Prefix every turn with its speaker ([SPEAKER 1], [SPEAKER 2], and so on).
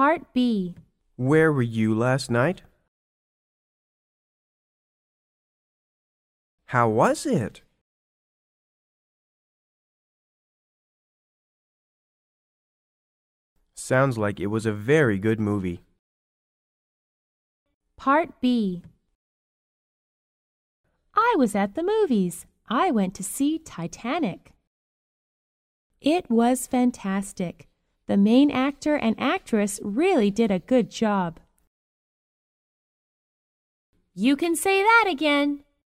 [SPEAKER 1] Part B.
[SPEAKER 2] Where were you last night? How was it? Sounds like it was a very good movie.
[SPEAKER 1] Part B. I was at the movies. I went to see Titanic. It was fantastic. The main actor and actress really did a good job. You can say that again.